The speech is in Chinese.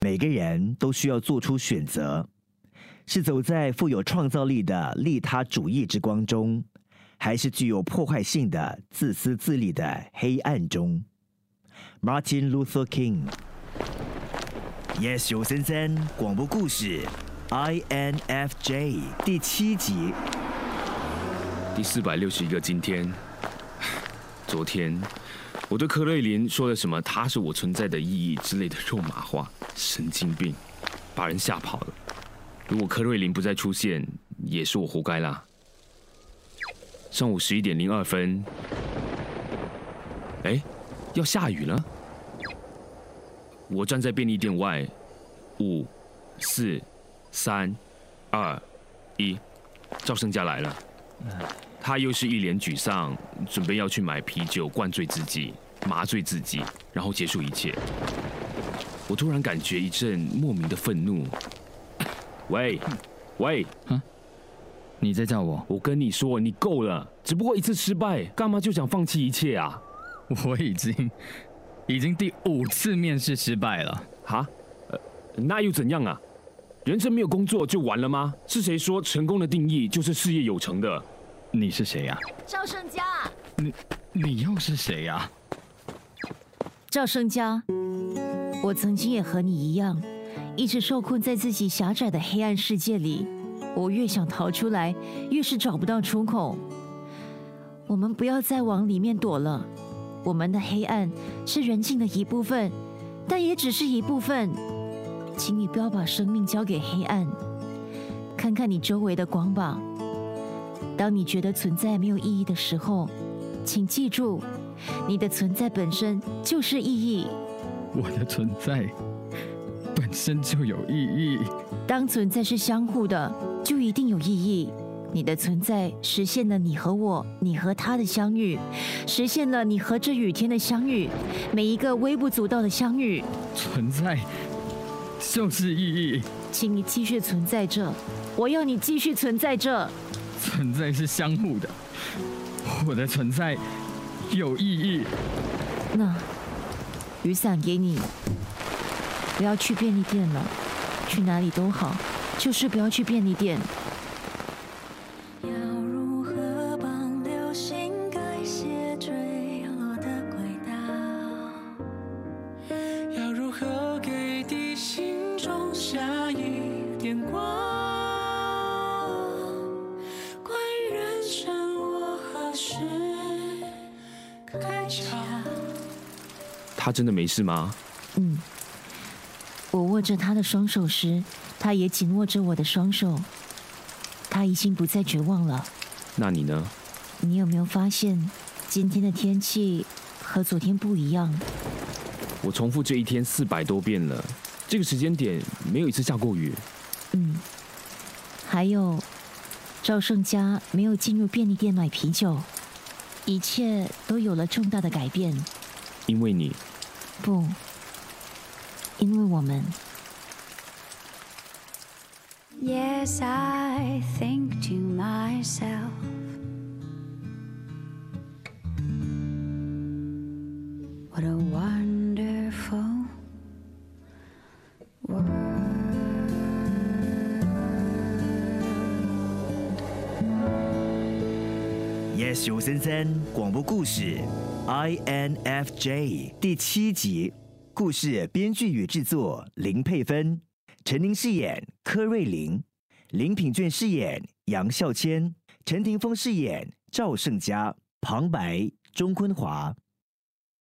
每个人都需要做出选择：是走在富有创造力的利他主义之光中，还是具有破坏性的自私自利的黑暗中？Martin Luther King。Yes，九三三广播故事，INFJ 第七集，第四百六十一个今天。昨天我对柯瑞琳说了什么“他是我存在的意义”之类的肉麻话，神经病，把人吓跑了。如果柯瑞琳不再出现，也是我活该啦。上午十一点零二分，哎，要下雨了。我站在便利店外，五、四、三、二、一，赵生家来了。他又是一脸沮丧，准备要去买啤酒灌醉自己，麻醉自己，然后结束一切。我突然感觉一阵莫名的愤怒。喂，喂，啊，你在叫我？我跟你说，你够了，只不过一次失败，干嘛就想放弃一切啊？我已经。已经第五次面试失败了，哈？呃，那又怎样啊？人生没有工作就完了吗？是谁说成功的定义就是事业有成的？你是谁呀？赵胜家。你你又是谁呀？赵胜家，我曾经也和你一样，一直受困在自己狭窄的黑暗世界里。我越想逃出来，越是找不到出口。我们不要再往里面躲了。我们的黑暗是人性的一部分，但也只是一部分。请你不要把生命交给黑暗，看看你周围的光吧。当你觉得存在没有意义的时候，请记住，你的存在本身就是意义。我的存在本身就有意义。当存在是相互的，就一定有意义。你的存在实现了你和我、你和他的相遇，实现了你和这雨天的相遇，每一个微不足道的相遇。存在就是意义，请你继续存在着，我要你继续存在着。存在是相互的，我的存在有意义。那雨伞给你，不要去便利店了，去哪里都好，就是不要去便利店。他真的没事吗？嗯，我握着他的双手时，他也紧握着我的双手。他已经不再绝望了。那你呢？你有没有发现今天的天气和昨天不一样？我重复这一天四百多遍了，这个时间点没有一次下过雨。嗯，还有赵胜家没有进入便利店买啤酒，一切都有了重大的改变。因为你。不，因为我们。Yes, I think to myself. What a wonderful S 九三三广播故事。INFJ 第七集，故事编剧与制作林佩芬，陈宁饰演柯瑞玲，林品俊饰演杨孝谦，陈霆锋饰演赵胜佳，旁白钟坤华。